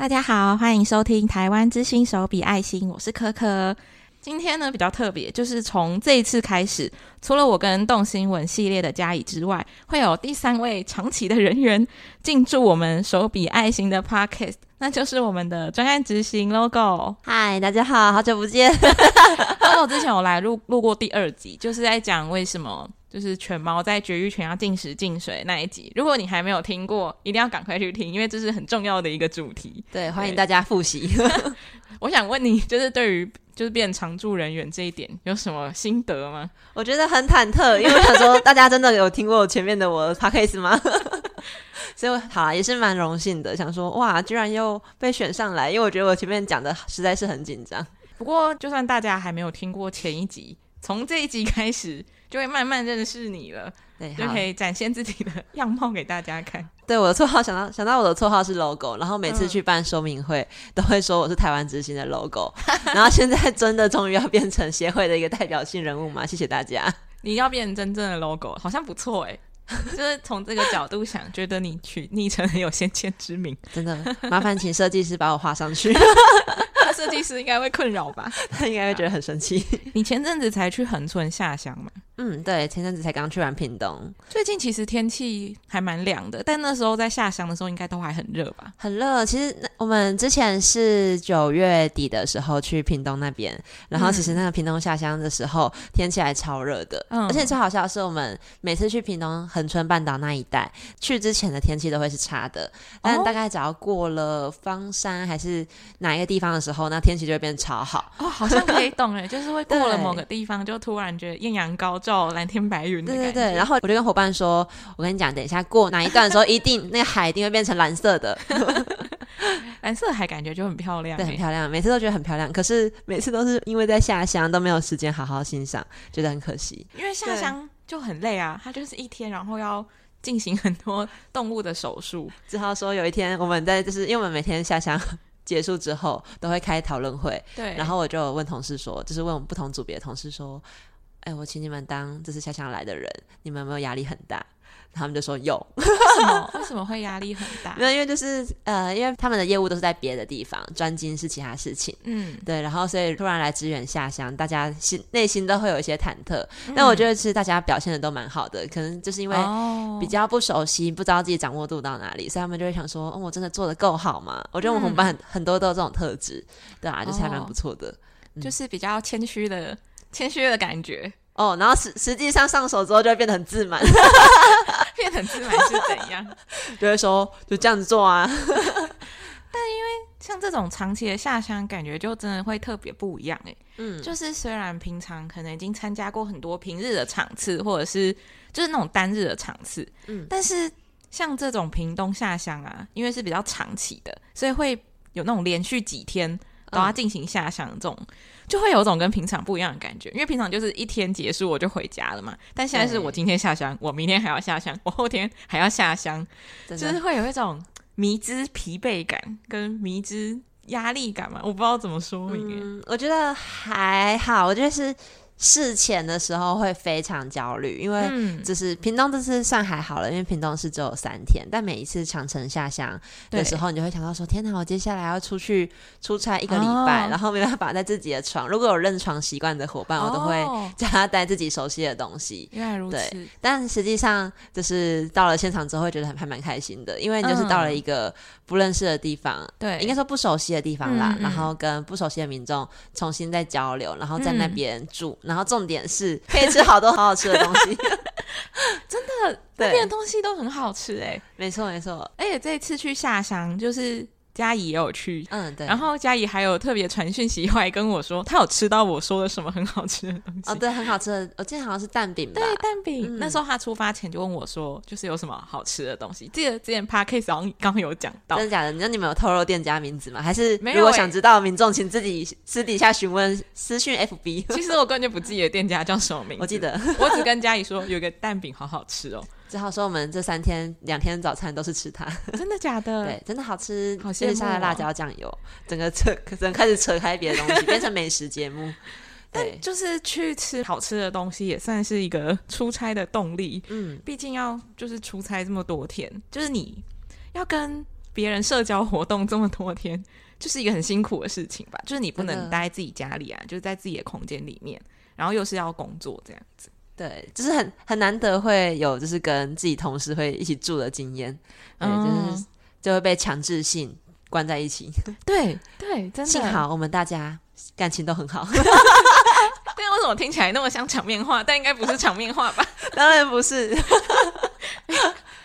大家好，欢迎收听台湾之星手笔爱心，我是可可。今天呢比较特别，就是从这一次开始，除了我跟动新闻系列的嘉怡之外，会有第三位长期的人员进驻我们手笔爱心的 Podcast，那就是我们的专案执行 Logo。嗨，大家好，好久不见。Logo 之前我来录录过第二集，就是在讲为什么。就是犬猫在绝育前要进食进水那一集，如果你还没有听过，一定要赶快去听，因为这是很重要的一个主题。对，欢迎大家复习。我想问你，就是对于就是变常驻人员这一点，有什么心得吗？我觉得很忐忑，因为我想说，大家真的有听过前面的我 podcast 吗？所以好啊，也是蛮荣幸的，想说哇，居然又被选上来，因为我觉得我前面讲的实在是很紧张。不过，就算大家还没有听过前一集，从这一集开始。就会慢慢认识你了，对，就可以展现自己的 样貌给大家看。对，我的绰号想到想到我的绰号是 logo，然后每次去办说明会、嗯、都会说我是台湾之星的 logo，然后现在真的终于要变成协会的一个代表性人物嘛？谢谢大家。你要变成真正的 logo，好像不错哎，就是从这个角度想，觉得你取昵称很有先见之明，真的麻烦请设计师把我画上去。设计师应该会困扰吧？他应该会觉得很生气。你前阵子才去横村下乡嘛？嗯，对，前阵子才刚去完屏东。最近其实天气还蛮凉的，但那时候在下乡的时候应该都还很热吧？很热。其实我们之前是九月底的时候去屏东那边，然后其实那个屏东下乡的时候、嗯、天气还超热的。嗯，而且最好笑的是，我们每次去屏东恒春半岛那一带，去之前的天气都会是差的，但大概只要过了方山还是哪一个地方的时候，那天气就会变超好。哦，好像可以 懂哎，就是会过了某个地方，就突然觉得艳阳高照。蓝天白云，对对对。然后我就跟伙伴说：“我跟你讲，等一下过哪一段的时候，一定那个海一定会变成蓝色的。蓝色海感觉就很漂亮，对，很漂亮。每次都觉得很漂亮，可是每次都是因为在下乡都没有时间好好欣赏，觉得很可惜。因为下乡就很累啊，它就是一天，然后要进行很多动物的手术。只好说有一天我们在，就是因为我们每天下乡结束之后都会开讨论会，对。然后我就问同事说，就是问我们不同组别的同事说。”哎，我请你们当这次下乡来的人，你们有没有压力很大？他们就说有。为什么？为什么会压力很大？没有，因为就是呃，因为他们的业务都是在别的地方，专精是其他事情。嗯，对。然后所以突然来支援下乡，大家心内心都会有一些忐忑。嗯、但我觉得其实大家表现的都蛮好的，可能就是因为比较不熟悉，不知道自己掌握度到哪里，所以他们就会想说：“哦，我真的做的够好吗？”我觉得我们班很、嗯、很多都有这种特质，对啊，就是还蛮不错的、嗯，就是比较谦虚的。谦虚的感觉哦，然后实实际上上手之后就会变得很自满，变得很自满是怎样？就会说就这样子做啊。但因为像这种长期的下乡，感觉就真的会特别不一样哎。嗯，就是虽然平常可能已经参加过很多平日的场次，或者是就是那种单日的场次，嗯，但是像这种屏东下乡啊，因为是比较长期的，所以会有那种连续几天都要进行下乡这种。嗯就会有种跟平常不一样的感觉，因为平常就是一天结束我就回家了嘛，但现在是我今天下乡，我明天还要下乡，我后天还要下乡，就是会有一种迷之疲惫感跟迷之压力感嘛，我不知道怎么说明。嗯，我觉得还好，我觉得是。事前的时候会非常焦虑，因为就是屏东这次算还好了，因为屏东是只有三天，但每一次长城下乡的时候，你就会想到说：天哪，我接下来要出去出差一个礼拜，哦，然后没办法在自己的床。如果有认床习惯的伙伴，我都会叫他带自己熟悉的东西。原来如此。对，但实际上就是到了现场之后，会觉得还蛮开心的，因为你就是到了一个不认识的地方，对，应该说不熟悉的地方啦，嗯嗯，然后跟不熟悉的民众重新再交流，然后在那边住。嗯。然后重点是可以吃好多好好吃的东西，真的，那边的东西都很好吃哎，没错没错，而且这一次去下乡就是。佳怡也有去，嗯对，然后嘉怡还有特别传讯息过来跟我说，她有吃到我说的什么很好吃的东西哦，对，很好吃的，我记得好像是蛋饼吧，对，蛋饼、嗯。那时候他出发前就问我说，就是有什么好吃的东西。记得之前 p a r k a s 好像刚刚有讲到，真的假的？那你们有透露店家名字吗？还是如果想知道民众，请自己私底下询问私讯 FB。其实我根本就不记得店家叫什么名字，我记得，我只跟嘉怡说有个蛋饼好好吃哦。只好说我们这三天两天早餐都是吃它，真的假的？对，真的好吃，好羡慕。下的辣椒酱油，整个扯，整个开始扯开别的东西，变成美食节目。但，就是去吃好吃的东西，也算是一个出差的动力。嗯，毕竟要就是出差这么多天，就是你要跟别人社交活动这么多天，就是一个很辛苦的事情吧？就是你不能待在自己家里啊，就是在自己的空间里面，然后又是要工作这样子。对，就是很很难得会有就是跟自己同事会一起住的经验，对，就是就会被强制性关在一起。对对，真的。幸好我们大家感情都很好。对，为什么听起来那么像场面话？但应该不是场面话吧？当然不是。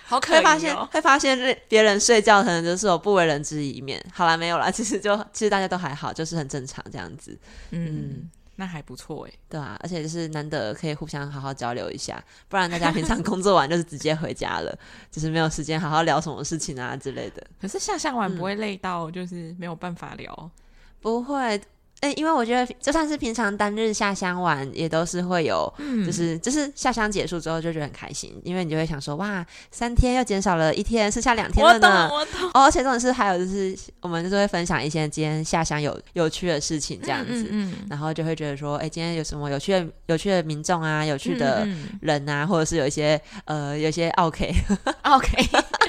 好可会发现会发现别人睡觉可能就是有不为人知一面。好啦，没有啦，其实就其实大家都还好，就是很正常这样子。嗯。嗯那还不错哎，对啊，而且就是难得可以互相好好交流一下，不然大家平常工作完就是直接回家了，就是没有时间好好聊什么事情啊之类的。可是下下完不会累到就是没有办法聊？嗯、不会。哎，因为我觉得就算是平常单日下乡玩，也都是会有，嗯、就是就是下乡结束之后就觉得很开心，因为你就会想说，哇，三天又减少了一天，剩下两天了呢。我懂，我懂。哦，而且这种事还有就是，我们就是会分享一些今天下乡有有趣的事情这样子，嗯嗯嗯、然后就会觉得说，哎，今天有什么有趣的有趣的民众啊，有趣的人啊，或者是有一些呃有一些奥客奥客，哎，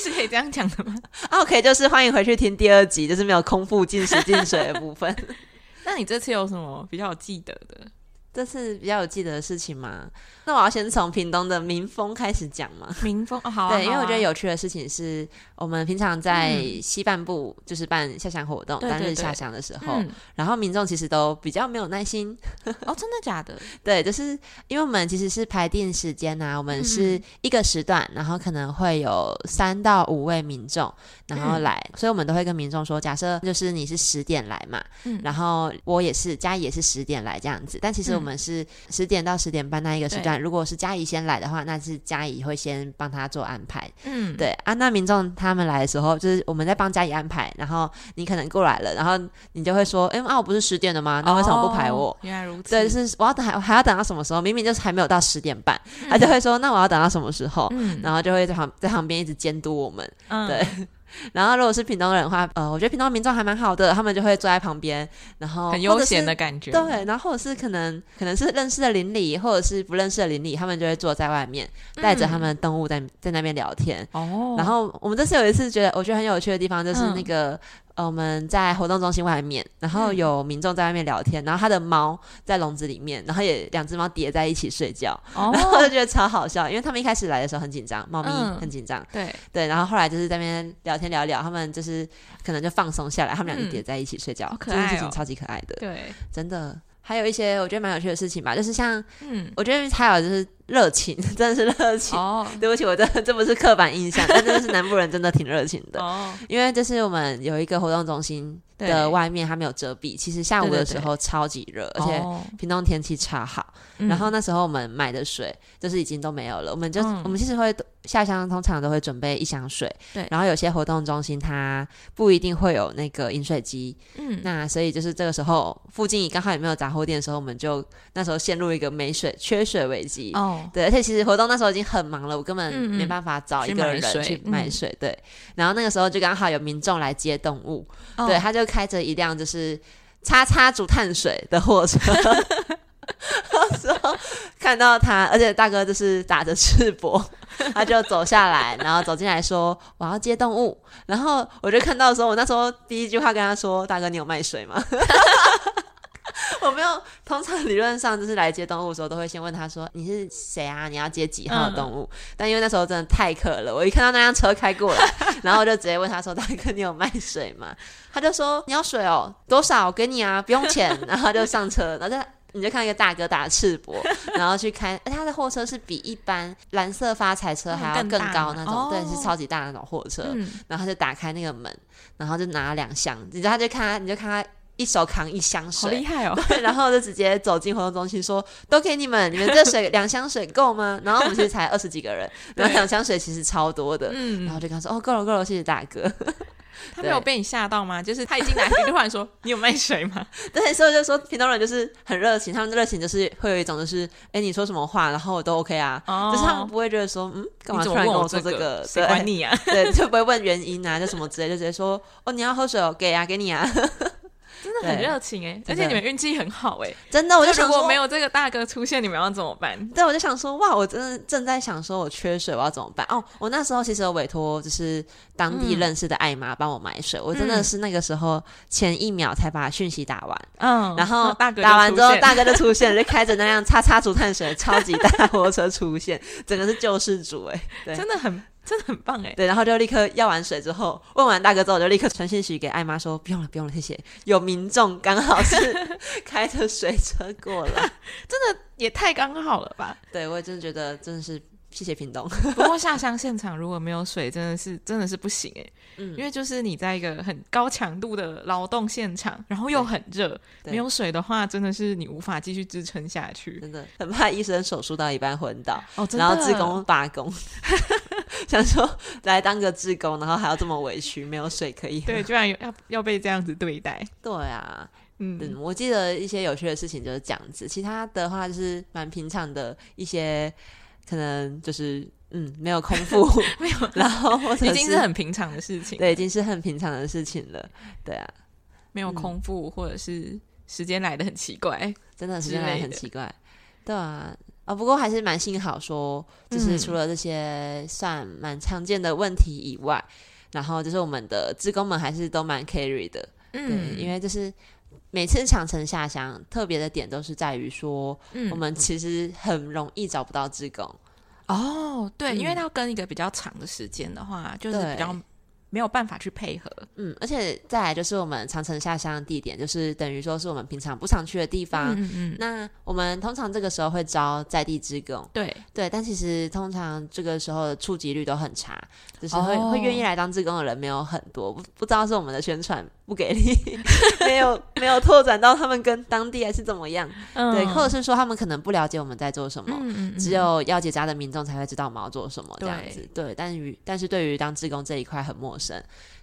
是可以这样讲的吗？？OK，就是欢迎回去听第二集，就是没有空腹进食进水的部分。那你这次有什么比较记得的？这次比较有记得的事情吗？那我要先从屏东的民风开始讲嘛。民风哦，好、啊，对，因为我觉得有趣的事情是我们平常在西半部就是办下乡活动，单、嗯、日下乡的时候，嗯、然后民众其实都比较没有耐心。哦，真的假的？对，就是因为我们其实是排定时间呐、啊，我们是一个时段，然后可能会有三到五位民众然后来，嗯、所以我们都会跟民众说，假设就是你是十点来嘛，嗯、然后我也是嘉怡也是十点来这样子，但其实我们是十点到十点半那一个时段，如果是嘉怡先来的话，那是嘉怡会先帮他做安排。嗯，对啊，那民众他们来的时候，就是我们在帮嘉怡安排，然后你可能过来了，然后你就会说，哎、欸，啊，我不是十点的吗？那为什么不排我？哦、原来如此。对，就是我要等，还还要等到什么时候？明明就是还没有到十点半，嗯、他就会说，那我要等到什么时候？嗯，然后就会在旁在旁边一直监督我们。嗯，对。然后，如果是屏东人的话，呃，我觉得屏东民众还蛮好的，他们就会坐在旁边，然后很悠闲的感觉。对，然后或者是可能可能是认识的邻里，或者是不认识的邻里，他们就会坐在外面，带着他们的动物在在那边聊天。哦、嗯。然后我们这次有一次觉得我觉得很有趣的地方，就是那个。嗯我们在活动中心外面，然后有民众在外面聊天，嗯、然后他的猫在笼子里面，然后也两只猫叠在一起睡觉，哦、然后我就觉得超好笑，因为他们一开始来的时候很紧张，猫咪很紧张，嗯、对。对，然后后来就是在那边聊天聊聊，他们就是可能就放松下来，他们俩就叠在一起睡觉，这件事情超级可爱的，对，真的。还有一些我觉得蛮有趣的事情吧，就是像，嗯，我觉得还有就是热情，真的是热情。哦，对不起，我这这不是刻板印象，但真的是南部人真的挺热情的。哦，因为这是我们有一个活动中心。的外面它没有遮蔽，其实下午的时候超级热，而且屏东天气超好。然后那时候我们买的水就是已经都没有了，我们就我们其实会下乡，通常都会准备一箱水。对，然后有些活动中心它不一定会有那个饮水机，嗯，那所以就是这个时候附近刚好也没有杂货店的时候，我们就那时候陷入一个没水、缺水危机。哦，对，而且其实活动那时候已经很忙了，我根本没办法找一个人去买水。对，然后那个时候就刚好有民众来接动物，对，他就。开着一辆就是叉叉煮碳水的货车，然后看到他，而且大哥就是打着赤膊，他就走下来，然后走进来说：“我要接动物。”然后我就看到的时候，我那时候第一句话跟他说：“大哥，你有卖水吗？” 我没有，通常理论上就是来接动物的时候，都会先问他说：“你是谁啊？你要接几号的动物？”嗯、但因为那时候真的太渴了，我一看到那辆车开过来，然后我就直接问他说：“大哥，你有卖水吗？”他就说：“你要水哦，多少？我给你啊，不用钱。” 然后就上车，然后就你就看一个大哥打赤膊，然后去开，而他的货车是比一般蓝色发财车还要更高那种，嗯、对，是超级大那种货车。嗯、然后他就打开那个门，然后就拿了两箱，你知道他就看他，你就看他。一手扛一箱水，好厉害哦！对，然后就直接走进活动中心，说：“都给你们，你们这水两箱水够吗？”然后我们其实才二十几个人，然后两箱水其实超多的，嗯，然后就跟他说：“哦，够了，够了，谢谢大哥。”他没有被你吓到吗？就是他一进来就突然说：“你有卖水吗？” 对，所以就说平东人就是很热情，他们的热情就是会有一种就是，哎，你说什么话，然后我都 OK 啊，就是他们不会觉得说，嗯，干嘛突然跟我说这个？谁管你啊？对，就不会问原因啊，就什么之类，就直接说：“哦，你要喝水哦，给啊，给你啊。”很热情哎，而且你们运气很好哎，真的。我就想说，如果没有这个大哥出现，你们要怎么办？对，我就想说，哇，我真的正在想说，我缺水，我要怎么办？哦，我那时候其实有委托就是当地认识的艾妈帮我买水，我真的是那个时候前一秒才把讯息打完，嗯，然后 大哥打完之后，大哥就出现了，就开着那辆叉叉竹炭水超级大货车出现，整个是救世主哎，对，真的很。真的很棒哎！对，然后就立刻要完水之后，问完大哥之后，就立刻传信息给艾妈说：“不用了，不用了，谢谢。”有民众刚好是 开着水车过来，真的也太刚好了吧？对，我也真的觉得真的是。谢谢屏东。不过下乡现场如果没有水，真的是真的是不行哎。嗯，因为就是你在一个很高强度的劳动现场，然后又很热，没有水的话，真的是你无法继续支撑下去。真的很怕医生手术到一半昏倒，哦，然后志工罢工，想说来当个志工，然后还要这么委屈，没有水可以喝。对，居然要要被这样子对待。对啊，嗯，嗯，我记得一些有趣的事情就是这样子，其他的话就是蛮平常的一些。可能就是嗯，没有空腹，没有，然后已经是很平常的事情，对，已经是很平常的事情了，对啊，没有空腹，嗯、或者是时间来的很奇怪，真的时间来得很奇怪，对啊，啊、哦，不过还是蛮幸好说，就是除了这些算蛮常见的问题以外，嗯、然后就是我们的职工们还是都蛮 carry 的，嗯，因为就是。每次长城下乡，特别的点都是在于说，嗯、我们其实很容易找不到志工。哦，对，嗯、因为要跟一个比较长的时间的话，就是比较。没有办法去配合，嗯，而且再来就是我们长城下乡的地点，就是等于说是我们平常不常去的地方。嗯嗯。那我们通常这个时候会招在地职工，对。对，但其实通常这个时候的触及率都很差，就是会、哦、会愿意来当志工的人没有很多，不不知道是我们的宣传不给力，没有没有拓展到他们跟当地还是怎么样，嗯、对，或者是说他们可能不了解我们在做什么，嗯嗯嗯，只有要结扎的民众才会知道我们要做什么这样子，对，对，但于但是对于当志工这一块很陌生。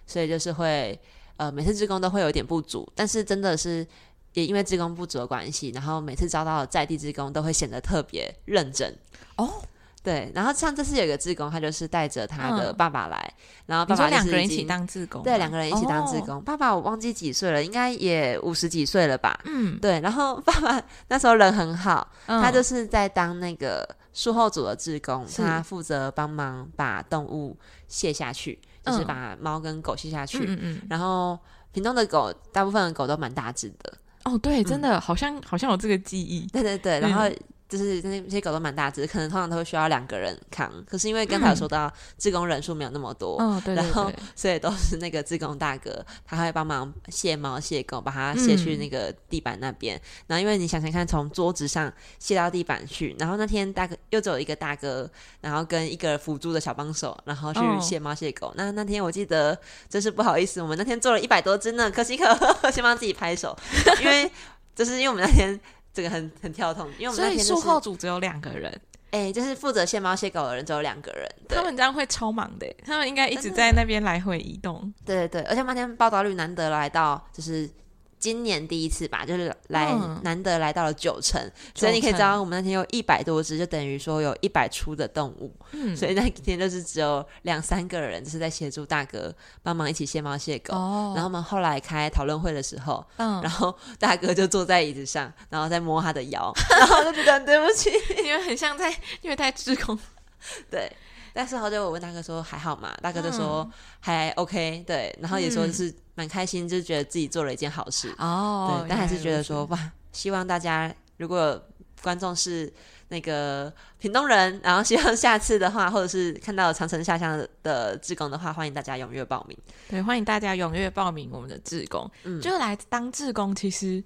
所以就是会，呃，每次志工都会有点不足，但是真的是也因为志工不足的关系，然后每次招到的在地志工都会显得特别认真哦。对，然后像这次有一个志工，他就是带着他的爸爸来，嗯、然后爸爸两个人一起当志工，对，两个人一起当志工。哦、爸爸我忘记几岁了，应该也五十几岁了吧？嗯，对。然后爸爸那时候人很好，嗯、他就是在当那个术后组的志工，他负责帮忙把动物卸下去。就是把猫跟狗吸下去，嗯嗯，然后屏东的狗，大部分的狗都蛮大只的。哦，对，真的好像好像有这个记忆。对对对，然后。就是那些狗都蛮大只，可能通常都会需要两个人扛。可是因为刚才有说到志工人数没有那么多，嗯、然后所以都是那个志工大哥，他会帮忙卸猫卸狗，把它卸去那个地板那边。嗯、然后因为你想想看，从桌子上卸到地板去，然后那天大哥又只有一个大哥，然后跟一个辅助的小帮手，然后去卸猫卸狗。哦、那那天我记得真是不好意思，我们那天做了一百多只呢，可喜可贺，先帮自己拍手，因为就是因为我们那天。这个很很跳痛，因为我们那天术后组只有两个人，哎、欸，就是负责卸猫卸狗的人只有两个人，他们这样会超忙的，他们应该一直在那边来回移动。对对对，而且那天报道率难得来到，就是。今年第一次吧，就是来难得来到了九成，嗯、所以你可以知道我们那天有一百多只，就等于说有一百出的动物，嗯、所以那天就是只有两三个人，就是在协助大哥帮忙一起卸猫卸狗。哦、然后我们后来开讨论会的时候，嗯、然后大哥就坐在椅子上，然后在摸他的腰，然后就觉得很对不起，因为很像在因为太志工，对。但是后就我问大哥说还好嘛？大哥就说还 OK，对，然后也说是蛮开心，就觉得自己做了一件好事哦。对，但还是觉得说哇，希望大家如果观众是那个屏东人，然后希望下次的话，或者是看到长城下乡的志工的话，欢迎大家踊跃报名。对，欢迎大家踊跃报名我们的志工，嗯，就来当志工，其实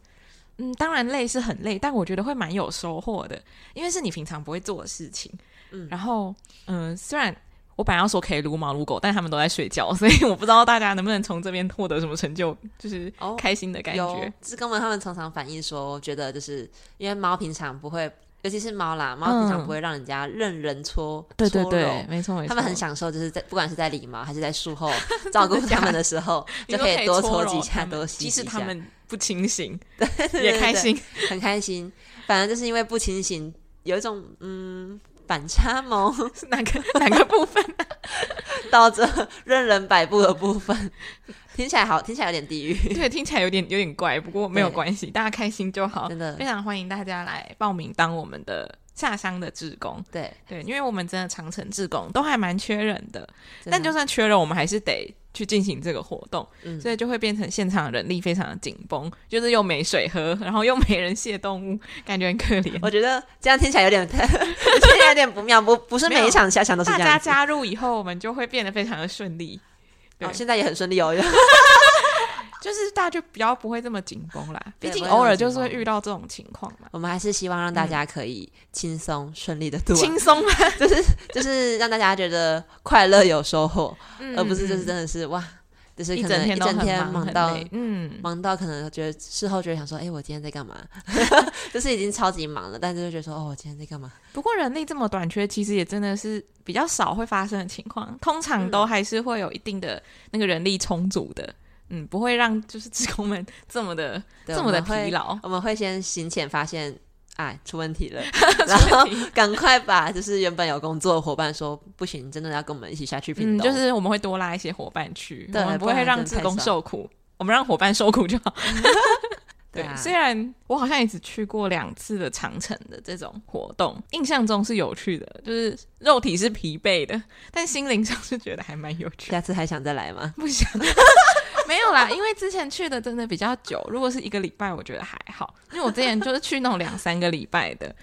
嗯，当然累是很累，但我觉得会蛮有收获的，因为是你平常不会做的事情。嗯，然后，嗯、呃，虽然我本来要说可以撸猫撸狗，但他们都在睡觉，所以我不知道大家能不能从这边获得什么成就，就是开心的感觉。志工们他们常常反映说，觉得就是因为猫平常不会，尤其是猫啦，猫平常不会让人家任人搓，嗯、对对对，没错没错，他们很享受，就是在不管是在理毛还是在术后 照顾他们的时候，就可以多搓几下，多洗几下。即使他们不清醒，对，对，对，对，也开心，很开心。反正就是因为不清醒，有一种嗯。反差萌是 哪个 哪个部分？到这任人摆布的部分，听起来好，听起来有点地狱。对，听起来有点有点怪，不过没有关系，大家开心就好。真的，非常欢迎大家来报名当我们的下乡的志工。对对，因为我们真的长城志工都还蛮缺人的，但就算缺人，我们还是得。去进行这个活动，嗯、所以就会变成现场人力非常的紧绷，就是又没水喝，然后又没人卸动物，感觉很可怜。我觉得这样听起来有点，听起来有点不妙。不，不是每一场下场都是这样。大家加入以后，我们就会变得非常的顺利。对、哦，现在也很顺利哦。就是大家就比较不会这么紧绷啦，毕竟偶尔就是会遇到这种情况嘛。我们还是希望让大家可以轻松顺利的度过，轻松吗？就是就是让大家觉得快乐有收获，嗯、而不是就是真的是哇，就是可能一整天忙到嗯忙到可能觉得事后觉得想说，哎、欸，我今天在干嘛？就是已经超级忙了，但是就觉得说，哦，我今天在干嘛？不过人力这么短缺，其实也真的是比较少会发生的情况，通常都还是会有一定的那个人力充足的。嗯，不会让就是职工们这么的 这么的疲劳。我们会先行前发现，哎，出问题了，然后赶快把就是原本有工作的伙伴说不行，真的要跟我们一起下去屏东。嗯，就是我们会多拉一些伙伴去，对我们不会让职工受苦，我们让伙伴受苦就好。对，虽然我好像也只去过两次的长城的这种活动，印象中是有趣的，就是肉体是疲惫的，但心灵上是觉得还蛮有趣的。下次还想再来吗？不想，没有啦，因为之前去的真的比较久，如果是一个礼拜，我觉得还好，因为我之前就是去那种两三个礼拜的，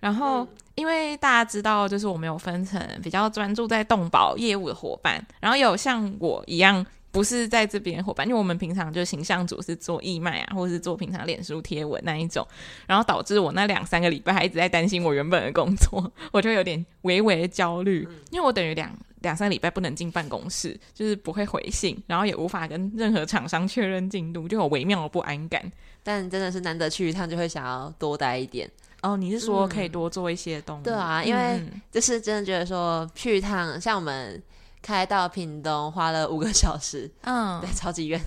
然后因为大家知道，就是我们有分成比较专注在动保业务的伙伴，然后有像我一样。不是在这边伙伴，因为我们平常就形象组是做义卖啊，或者是做平常脸书贴文那一种，然后导致我那两三个礼拜还一直在担心我原本的工作，我就有点微微的焦虑，因为我等于两两三个礼拜不能进办公室，就是不会回信，然后也无法跟任何厂商确认进度，就有微妙的不安感。但真的是难得去一趟，就会想要多待一点。哦，你是说可以多做一些东西？嗯、对啊，因为就是真的觉得说去一趟，像我们。开到屏东花了五个小时，嗯，对，超级远，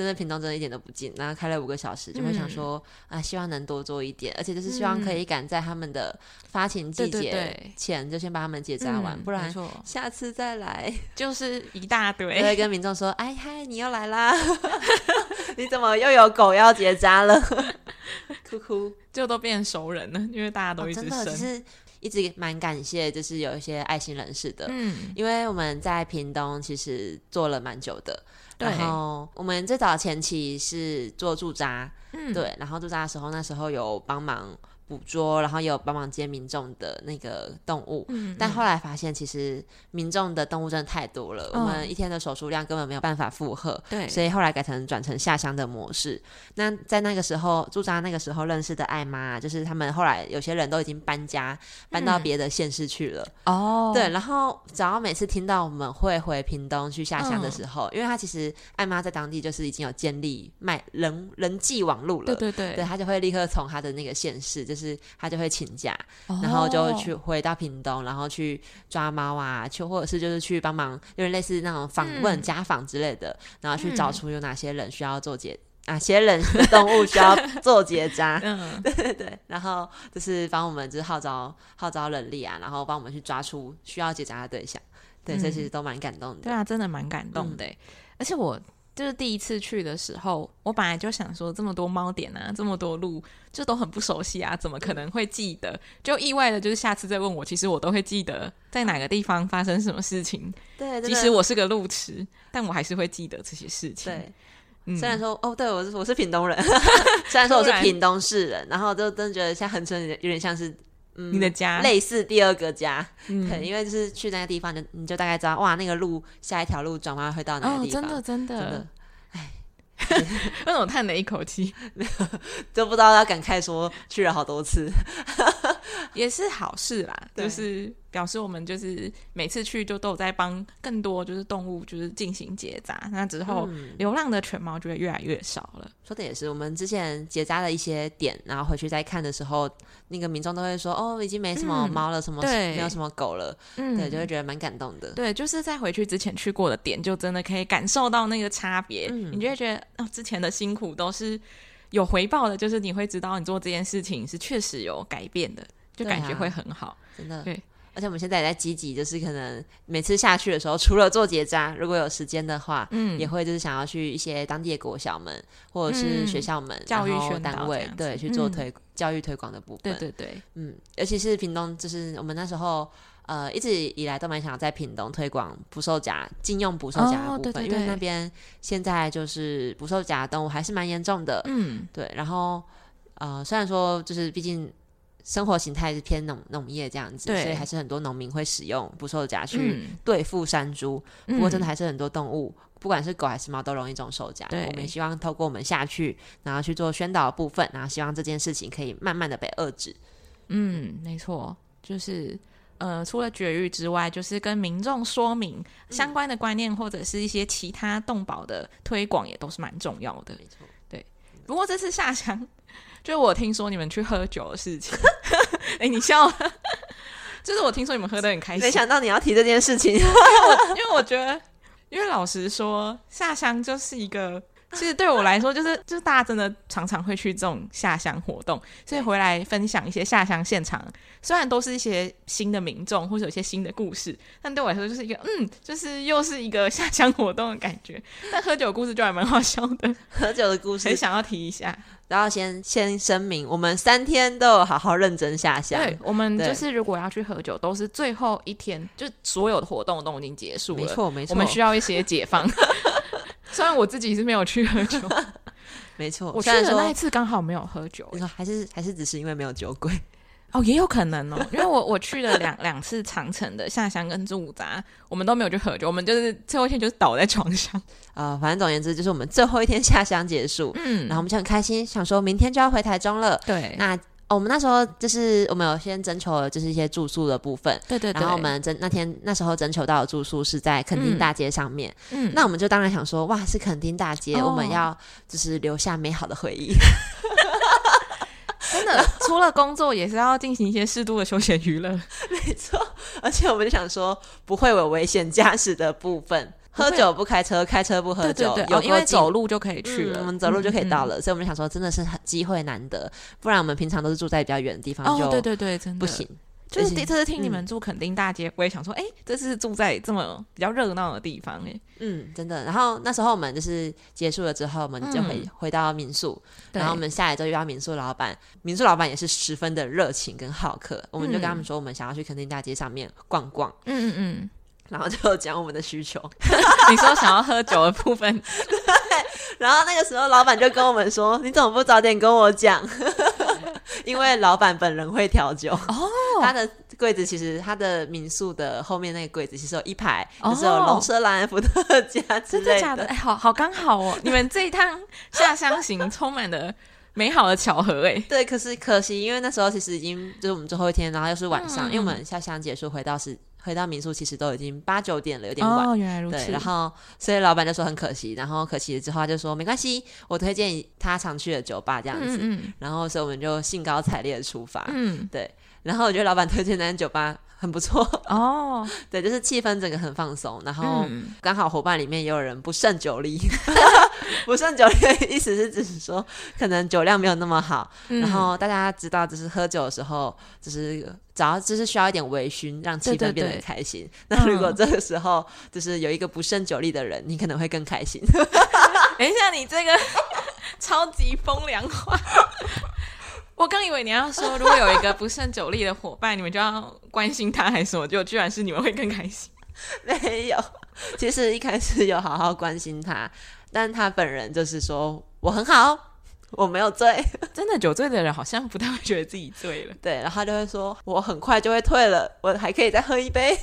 真的屏东真的一点都不近。然后开了五个小时，就会想说、嗯、啊，希望能多做一点，而且就是希望可以赶在他们的发情季节前就先把他们结扎完，嗯、不然下次再来 就是一大堆。就会跟民众说，哎嗨，你又来啦，你怎么又有狗要结扎了？哭哭，就都变熟人了，因为大家都一直生。哦一直蛮感谢，就是有一些爱心人士的，嗯，因为我们在屏东其实做了蛮久的，对然后我们最早前期是做驻扎，嗯，对，然后驻扎的时候，那时候有帮忙。捕捉，然后也有帮忙接民众的那个动物，但后来发现其实民众的动物真的太多了，嗯、我们一天的手术量根本没有办法负荷，对，所以后来改成转成下乡的模式。那在那个时候驻扎那个时候认识的艾妈，就是他们后来有些人都已经搬家，搬到别的县市去了。哦、嗯，对，然后只要每次听到我们会回屏东去下乡的时候，嗯、因为他其实艾妈在当地就是已经有建立卖人人际网络了，对对对，对他就会立刻从他的那个县市就是。是，他就会请假，然后就去回到屏东，然后去抓猫啊，去或者是就是去帮忙，有点类似那种访问、家访之类的，然后去找出有哪些人需要做结，哪些人的动物需要 做结扎，嗯，对对对，然后就是帮我们就是号召号召人力啊，然后帮我们去抓出需要结扎的对象，对，这其实都蛮感动的，对啊，真的蛮感动的，而且我。就是第一次去的时候，我本来就想说，这么多猫点啊，这么多路，就都很不熟悉啊，怎么可能会记得？就意外的，就是下次再问我，其实我都会记得在哪个地方发生什么事情。对，即使我是个路痴，但我还是会记得这些事情。对，嗯、虽然说哦，对我是我是屏东人，虽然说我是屏东市人，然后就真的觉得像恒春有点像是。你的家。类似第二个家，嗯，因为就是去那个地方，就你就大概知道，哇，那个路下一条路转弯会到哪个地方，哦，真的真的，真的，哎，为什么叹了一口气，就不知道要感慨说去了好多次，也是好事啦，就是。表示我们就是每次去就都有在帮更多就是动物就是进行结扎，那之后流浪的犬猫就会越来越少了。嗯、说的也是，我们之前结扎的一些点，然后回去再看的时候，那个民众都会说：“哦，已经没什么猫了，嗯、什么对，没有什么狗了。”嗯，对，就会觉得蛮感动的。对，就是在回去之前去过的点，就真的可以感受到那个差别。嗯，你就会觉得哦，之前的辛苦都是有回报的，就是你会知道你做这件事情是确实有改变的，就感觉会很好。啊、真的，对。而且我们现在也在积极，就是可能每次下去的时候，除了做结扎，如果有时间的话，嗯，也会就是想要去一些当地的国小们或者是学校们、嗯、教育学单位，对，去做推、嗯、教育推广的部分。对对对，嗯，尤其是屏东，就是我们那时候呃一直以来都蛮想在屏东推广捕兽夹、禁用捕兽夹的部分，哦、对对对，因为那边现在就是捕兽夹动物还是蛮严重的。嗯，对，然后呃虽然说就是毕竟。生活形态是偏农农业这样子，所以还是很多农民会使用捕兽夹去对付山猪。嗯、不过真的还是很多动物，嗯、不管是狗还是猫，都容易中兽夹。我们也希望透过我们下去，然后去做宣导的部分，然后希望这件事情可以慢慢的被遏制。嗯，没错，就是呃，除了绝育之外，就是跟民众说明相关的观念，或者是一些其他动保的推广，也都是蛮重要的。没错，对。不过这次下乡。就是我听说你们去喝酒的事情，哎、欸，你笑了。就是我听说你们喝的很开心，没想到你要提这件事情，因为我因为我觉得，因为老实说，下乡就是一个。其实对我来说，就是就是大家真的常常会去这种下乡活动，所以回来分享一些下乡现场，虽然都是一些新的民众或者有一些新的故事，但对我来说就是一个嗯，就是又是一个下乡活动的感觉。但喝酒的故事就还蛮好笑的，喝酒的故事很想要提一下。然后先先声明，我们三天都有好好认真下乡。对，我们就是如果要去喝酒，都是最后一天，就所有的活动都已经结束了。没错，没错，我们需要一些解放。虽然我自己是没有去喝酒，没错，我去的那一次刚好没有喝酒，还是还是只是因为没有酒鬼。哦，也有可能哦，因为我我去了两两次长城的下乡跟驻扎，我们都没有去喝酒，我们就是最后一天就是倒在床上。啊、呃，反正总而言之就是我们最后一天下乡结束，嗯，然后我们就很开心，想说明天就要回台中了，对，那。哦、我们那时候就是我们有先征求了，就是一些住宿的部分。对对对。然后我们征那天那时候征求到的住宿是在垦丁大街上面。嗯。那我们就当然想说，哇，是垦丁大街，哦、我们要就是留下美好的回忆。真的，除了工作，也是要进行一些适度的休闲娱乐。没错。而且我们就想说，不会有危险驾驶的部分。喝酒不开车，开车不喝酒，对对对，有、哦、因为走路就可以去了，嗯、我们走路就可以到了，嗯、所以我们想说，真的是很机会难得，不然我们平常都是住在比较远的地方，就对对对，真的不行。就是第一次听你们住垦丁大街，嗯、我也想说，哎、欸，这是住在这么比较热闹的地方，哎，嗯，真的。然后那时候我们就是结束了之后，我们就回、嗯、回到民宿，然后我们下来之后遇到民宿老板，民宿老板也是十分的热情跟好客，我们就跟他们说，我们想要去垦丁大街上面逛逛，嗯嗯嗯。然后就讲我们的需求，你说想要喝酒的部分，对。然后那个时候老板就跟我们说：“你怎么不早点跟我讲？” 因为老板本人会调酒哦。他的柜子其实他的民宿的后面那个柜子其实有一排，就是有龙舌兰、伏特加之类的。真的假的？哎，好好刚好哦！你们这一趟下乡行充满了美好的巧合哎。对，可是可惜，因为那时候其实已经就是我们最后一天，然后又是晚上，嗯、因为我们下乡结束回到是。回到民宿其实都已经八九点了，有点晚。哦，原来如此。对，然后所以老板就说很可惜，然后可惜了之后他就说没关系，我推荐他常去的酒吧这样子。嗯嗯。然后所以我们就兴高采烈的出发。嗯，对。然后我觉得老板推荐那间酒吧很不错 哦，对，就是气氛整个很放松，然后刚好伙伴里面也有人不胜酒力，不胜酒力的意思是只是说可能酒量没有那么好，嗯、然后大家知道就是喝酒的时候就是只要就是需要一点微醺，让气氛变得很开心。对对对，那如果这个时候就是有一个不胜酒力的人，你可能会更开心。等一下，你这个超级风凉话。我刚以为你要说，如果有一个不胜酒力的伙伴，你们就要关心他还是什么？就居然是你们会更开心。没有，其实一开始有好好关心他，但他本人就是说我很好，我没有醉。真的酒醉的人好像不太会觉得自己醉了。对，然后他就会说我很快就会退了，我还可以再喝一杯。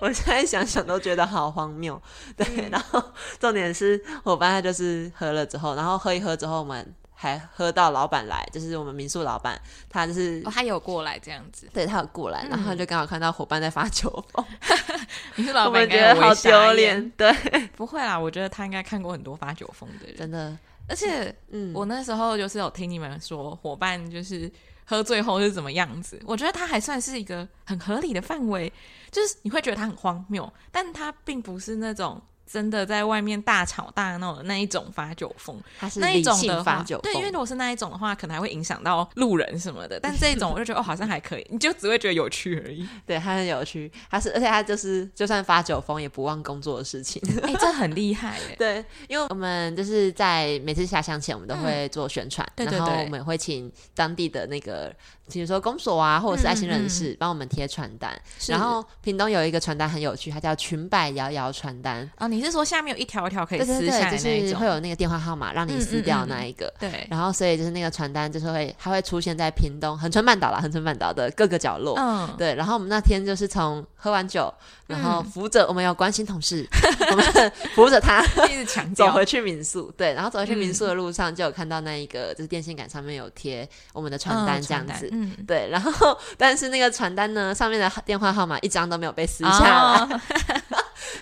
我现在想想都觉得好荒谬。对，嗯、然后重点是伙伴他就是喝了之后，然后喝一喝之后我们。还喝到老板来，就是我们民宿老板，他就是、哦、他有过来这样子，对他有过来，嗯、然后就刚好看到伙伴在发酒疯，民宿老板觉得好丢脸，对，不会啦，我觉得他应该看过很多发酒疯的人，真的，而且，嗯，我那时候就是有听你们说伙伴就是喝醉后是怎么样子，我觉得他还算是一个很合理的范围，就是你会觉得他很荒谬，但他并不是那种。真的在外面大吵大闹的那一种发酒疯，它是那一种的发酒疯。对，因为如果是那一种的话，可能还会影响到路人什么的。但这一种我就觉得哦，好像还可以，你就只会觉得有趣而已。对，它很有趣，它是而且它就是就算发酒疯也不忘工作的事情。哎、欸，这很厉害哎。对，因为我们就是在每次下乡前，我们都会做宣传，嗯、然后我们会请当地的那个。比如说公所啊，或者是爱心人士帮、嗯嗯、我们贴传单，然后屏东有一个传单很有趣，它叫裙摆摇摇传单。哦，你是说下面有一条一条可以撕下就是会有那个电话号码让你撕掉那一个。嗯嗯嗯对。然后所以就是那个传单就是会，它会出现在屏东恒春半岛啦，恒春半岛的各个角落。嗯。对。然后我们那天就是从喝完酒，然后扶着、嗯、我们有关心同事，我们扶着他一直强走回去民宿。对。然后走回去民宿的路上，就有看到那一个就是电线杆上面有贴我们的传单这样子。嗯嗯、对，然后 但是那个传单呢，上面的电话号码一张都没有被撕下来，哦、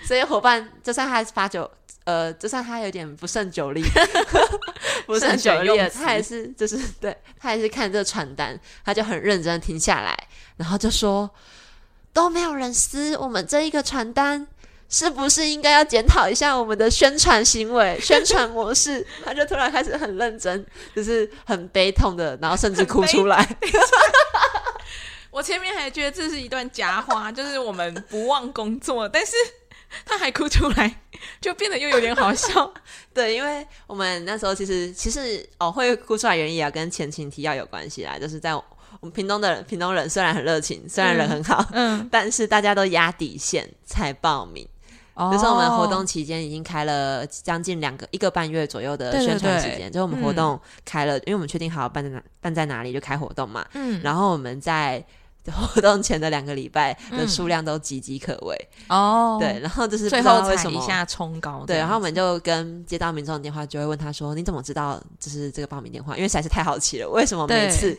所以伙伴就算他发酒，呃，就算他有点不胜酒力，不胜酒力，他还是就是对他还是看这个传单，他就很认真停下来，然后就说都没有人撕我们这一个传单。是不是应该要检讨一下我们的宣传行为、宣传模式？他就突然开始很认真，就是很悲痛的，然后甚至哭出来。我前面还觉得这是一段假话，就是我们不忘工作，但是 他还哭出来，就变得又有点好笑。对，因为我们那时候其实其实哦会哭出来原因也要跟前情提要有关系啦，就是在我们屏东的人，屏东人虽然很热情，虽然人很好，嗯，嗯但是大家都压底线才报名。就是我们活动期间已经开了将近两个一个半月左右的宣传时间，就是我们活动开了，嗯、因为我们确定好办在哪办在哪里就开活动嘛。嗯，然后我们在活动前的两个礼拜的数量都岌岌可危哦。对，然后就是不知道为什么一下冲高。对，然后我们就跟接到民众的电话，就会问他说：“你怎么知道就是这个报名电话？”因为实在是太好奇了，为什么每次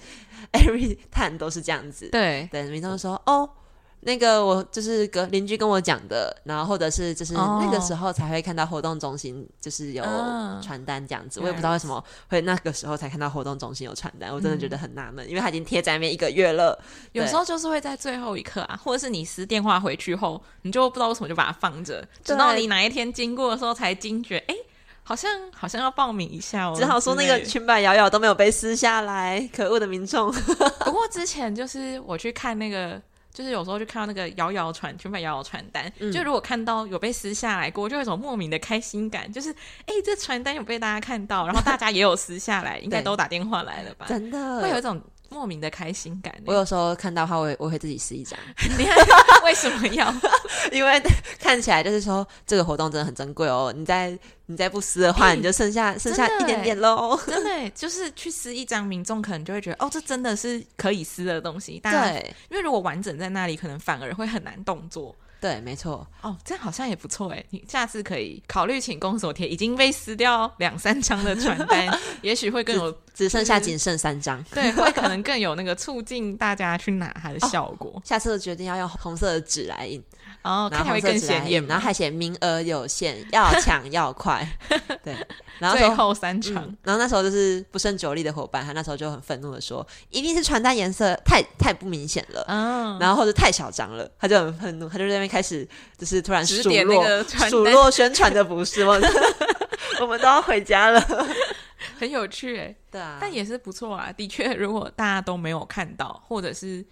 every time 都是这样子？对对，民众说：“哦。”那个我就是隔邻居跟我讲的，然后或者是就是那个时候才会看到活动中心就是有传单这样子，哦、我也不知道为什么会那个时候才看到活动中心有传单，嗯、我真的觉得很纳闷，因为它已经贴在那边一个月了。有时候就是会在最后一刻啊，或者是你撕电话回去后，你就不知道为什么就把它放着，直到你哪一天经过的时候才惊觉，哎，好像好像要报名一下哦。只好说那个裙摆摇摇都没有被撕下来，可恶的民众。不过之前就是我去看那个。就是有时候就看到那个摇摇传，全版摇摇传单，嗯、就如果看到有被撕下来过，就有一种莫名的开心感，就是哎、欸，这传单有被大家看到，然后大家也有撕下来，应该都打电话来了吧？真的。会有一种莫名的开心感。我有时候看到的话，我会我会自己撕一张。你看为什么要？因为看起来就是说这个活动真的很珍贵哦，你再。你再不撕的话，欸、你就剩下剩下一点点喽。真的，就是去撕一张，民众可能就会觉得，哦，这真的是可以撕的东西。对，因为如果完整在那里，可能反而会很难动作。对，没错。哦，这样好像也不错哎。你下次可以考虑请公所贴已经被撕掉两三张的传单，也许会更有只，只剩下仅剩三张。对，会可能更有那个促进大家去拿它的效果。哦、下次决定要用红色的纸来印。哦，然后会更显眼，然后还写名额有限，要抢要快。对，然后最后三场、嗯，然后那时候就是不胜酒力的伙伴，他那时候就很愤怒的说：“一定是传单颜色太太不明显了，嗯，然后或者太小张了。”他就很愤怒，他就在那边开始就是突然数落数落宣传的不是，我们都要回家了，很有趣哎，对啊，但也是不错啊。的确，如果大家都没有看到，或者是。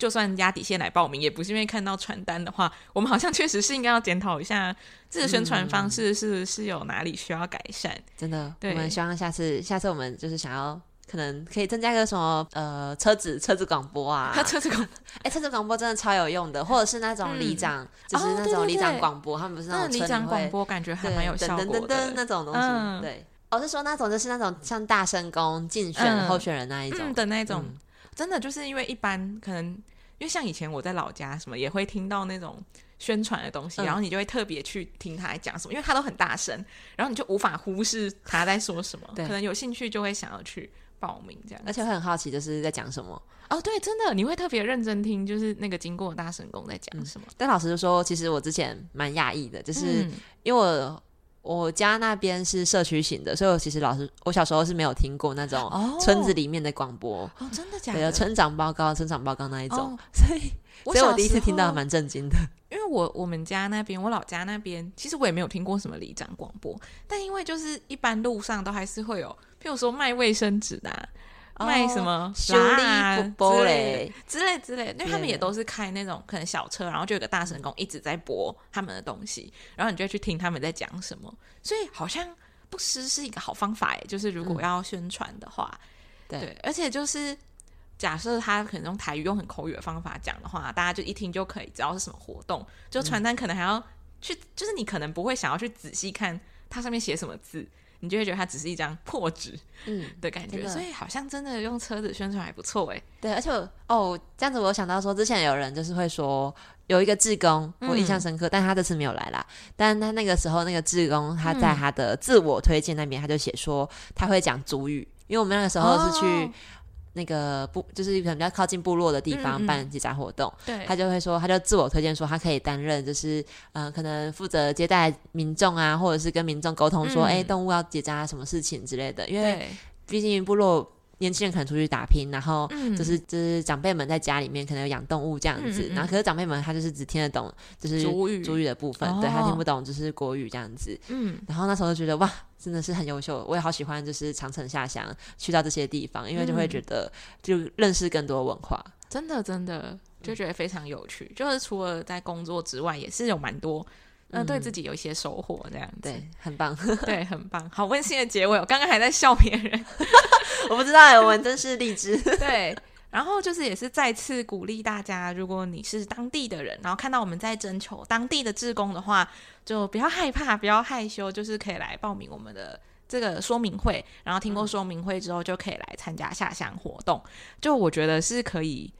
就算压底线来报名，也不是因为看到传单的话，我们好像确实是应该要检讨一下这个宣传方式是是有哪里需要改善。真的，对，我们希望下次下次我们就是想要可能可以增加个什么呃车子车子广播啊，车子广哎车子广播真的超有用的，或者是那种里长、嗯、就是那种里长广播，哦、他们不是那种里长广播，感觉还蛮有效果的那种东西。嗯、对，我、哦、是说那种就是那种像大声公竞选候选人那一种、的那种，嗯、真的就是因为一般可能。因为像以前我在老家，什么也会听到那种宣传的东西，嗯、然后你就会特别去听他在讲什么，因为他都很大声，然后你就无法忽视他在说什么，对可能有兴趣就会想要去报名这样，而且会很好奇就是在讲什么。哦，对，真的你会特别认真听，就是那个经过大神公在讲什么、嗯。但老实就说，其实我之前蛮讶异的，就是因为我。我家那边是社区型的，所以我其实老师，我小时候是没有听过那种村子里面的广播哦，真的假的？村长报告，村长报告那一种，所以，所以我第一次听到蛮震惊的。因为我我们家那边，我老家那边，其实我也没有听过什么里长广播，但因为就是一般路上都还是会有，譬如说卖卫生纸的、卖什么修理布类之类之类，因为他们也都是开那种可能小车，然后就有个大神工一直在播他们的东西，然后你就会去听他们在讲什么，所以好像不失是一个好方法诶，就是如果要宣传的话，嗯、对，对，而且就是。假设他可能用台语、用很口语的方法讲的话，大家就一听就可以知道是什么活动。就传单可能还要去，嗯、就是你可能不会想要去仔细看它上面写什么字，你就会觉得它只是一张破纸，嗯 的感觉。所以好像真的用车子宣传还不错哎。对，而且哦，这样子我想到说，之前有人就是会说有一个志工，我印象深刻，嗯、但他这次没有来啦。但他那个时候那个志工他在他的自我推荐那边，他就写说他会讲主语，因为我们那个时候是去。哦那个部就是可能比较靠近部落的地方办结扎活动，嗯嗯，他就会说，他就自我推荐说，他可以担任就是呃，可能负责接待民众啊，或者是跟民众沟通说，哎、嗯欸，动物要结扎什么事情之类的，因为毕竟部落。年轻人可能出去打拼，然后就是、嗯、就是长辈们在家里面可能有养动物这样子，然后可是长辈们他就是只听得懂就是主语主语的部分，哦、对他听不懂就是国语这样子。嗯，然后那时候就觉得哇，真的是很优秀，我也好喜欢就是长城下乡去到这些地方，因为就会觉得就认识更多文化，嗯、真的真的就觉得非常有趣。就是除了在工作之外，也是有蛮多。嗯，对自己有一些收获，这样子，对，很棒，对，很棒，好温馨的结尾。我刚刚还在笑别人，我不知道，我们真是励志。对，然后就是也是再次鼓励大家，如果你是当地的人，然后看到我们在征求当地的志工的话，就不要害怕，不要害羞，就是可以来报名我们的这个说明会，然后听过说明会之后，就可以来参加下乡活动。就我觉得是可以。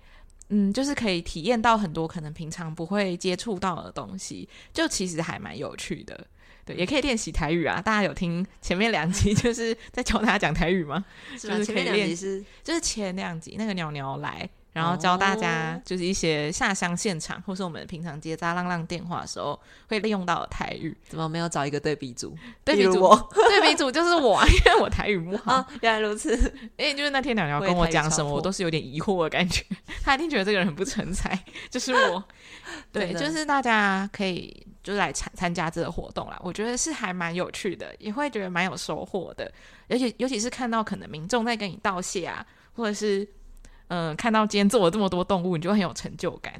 嗯，就是可以体验到很多可能平常不会接触到的东西，就其实还蛮有趣的。对，也可以练习台语啊。大家有听前面两集，就是在教大家讲台语吗？就是可以练习，就是前两集那个鸟鸟来。然后教大家就是一些下乡现场，哦、或是我们平常接扎浪浪电话的时候会利用到的台语。怎么没有找一个对比组？对比组，我对比组就是我，因为我台语不好。哦、原来如此。因为就是那天鸟鸟跟我讲什么，我都是有点疑惑的感觉。他一定觉得这个人很不成才，就是我。对，就是大家可以就是来参参加这个活动啦。我觉得是还蛮有趣的，也会觉得蛮有收获的。而且尤其是看到可能民众在跟你道谢啊，或者是。嗯，看到今天做了这么多动物，你就很有成就感。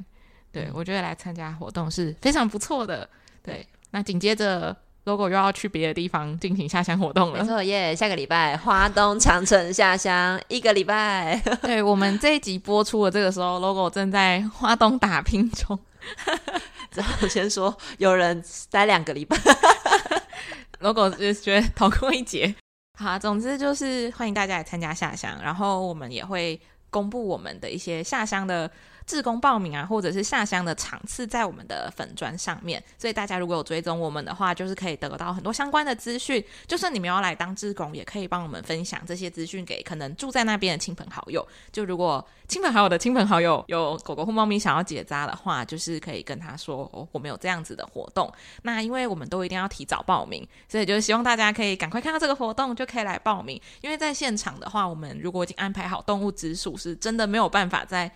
对，嗯、我觉得来参加活动是非常不错的。对，那紧接着 logo 又要去别的地方进行下乡活动了。没错耶，下个礼拜花东长城下乡一个礼拜。对，我们这一集播出的这个时候，logo 正在花东打拼中。然后先说有人待两个礼拜，logo 就觉得逃过一劫。好，总之就是欢迎大家来参加下乡，然后我们也会。公布我们的一些下乡的志工报名啊，或者是下乡的场次，在我们的粉砖上面。所以大家如果有追踪我们的话，就是可以得到很多相关的资讯。就算你们要来当志工，也可以帮我们分享这些资讯给可能住在那边的亲朋好友。就如果亲朋好友的亲朋好友有狗狗或猫咪想要结扎的话，就是可以跟他说，哦，我们有这样子的活动。那因为我们都一定要提早报名，所以就希望大家可以赶快看到这个活动就可以来报名。因为在现场的话，我们如果已经安排好动物只数，是真的没有办法在。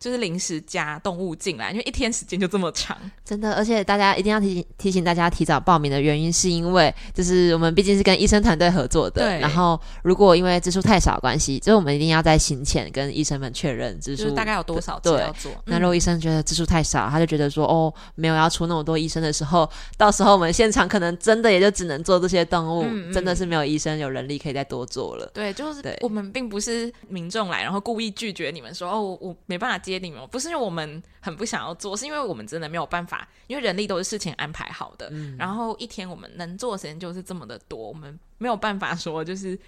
就是临时加动物进来，因为一天时间就这么长，真的。而且大家一定要提醒提醒大家提早报名的原因，是因为就是我们毕竟是跟医生团队合作的。对。然后如果因为支数太少的关系，就是我们一定要在行前跟医生们确认只数大概有多少对要做。那如果医生觉得支数太少，他就觉得说哦，没有要出那么多医生的时候，到时候我们现场可能真的也就只能做这些动物，嗯嗯真的是没有医生有人力可以再多做了。对，就是我们并不是民众来，然后故意拒绝你们说哦，我我没办法接你们，不是因为我们很不想要做，是因为我们真的没有办法，因为人力都是事前安排好的，嗯、然后一天我们能做的时间就是这么的多，我们没有办法说就是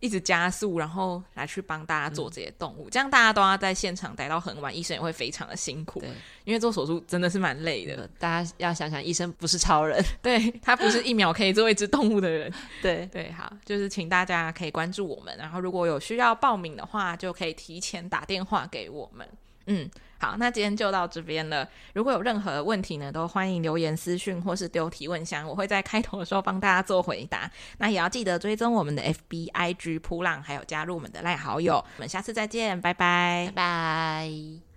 一直加速，然后来去帮大家做这些动物，嗯、这样大家都要在现场待到很晚，医生也会非常的辛苦，因为做手术真的是蛮累的。大家要想想，医生不是超人，对，他不是一秒可以做一只动物的人，对对，好，就是请大家可以关注我们，然后如果有需要报名的话，就可以提前打电话给我们。嗯，好，那今天就到这边了。如果有任何问题呢，都欢迎留言私讯或是丢提问箱，我会在开头的时候帮大家做回答。那也要记得追踪我们的 FB、IG、扑浪，还有加入我们的赖好友。我们下次再见，拜拜，拜拜。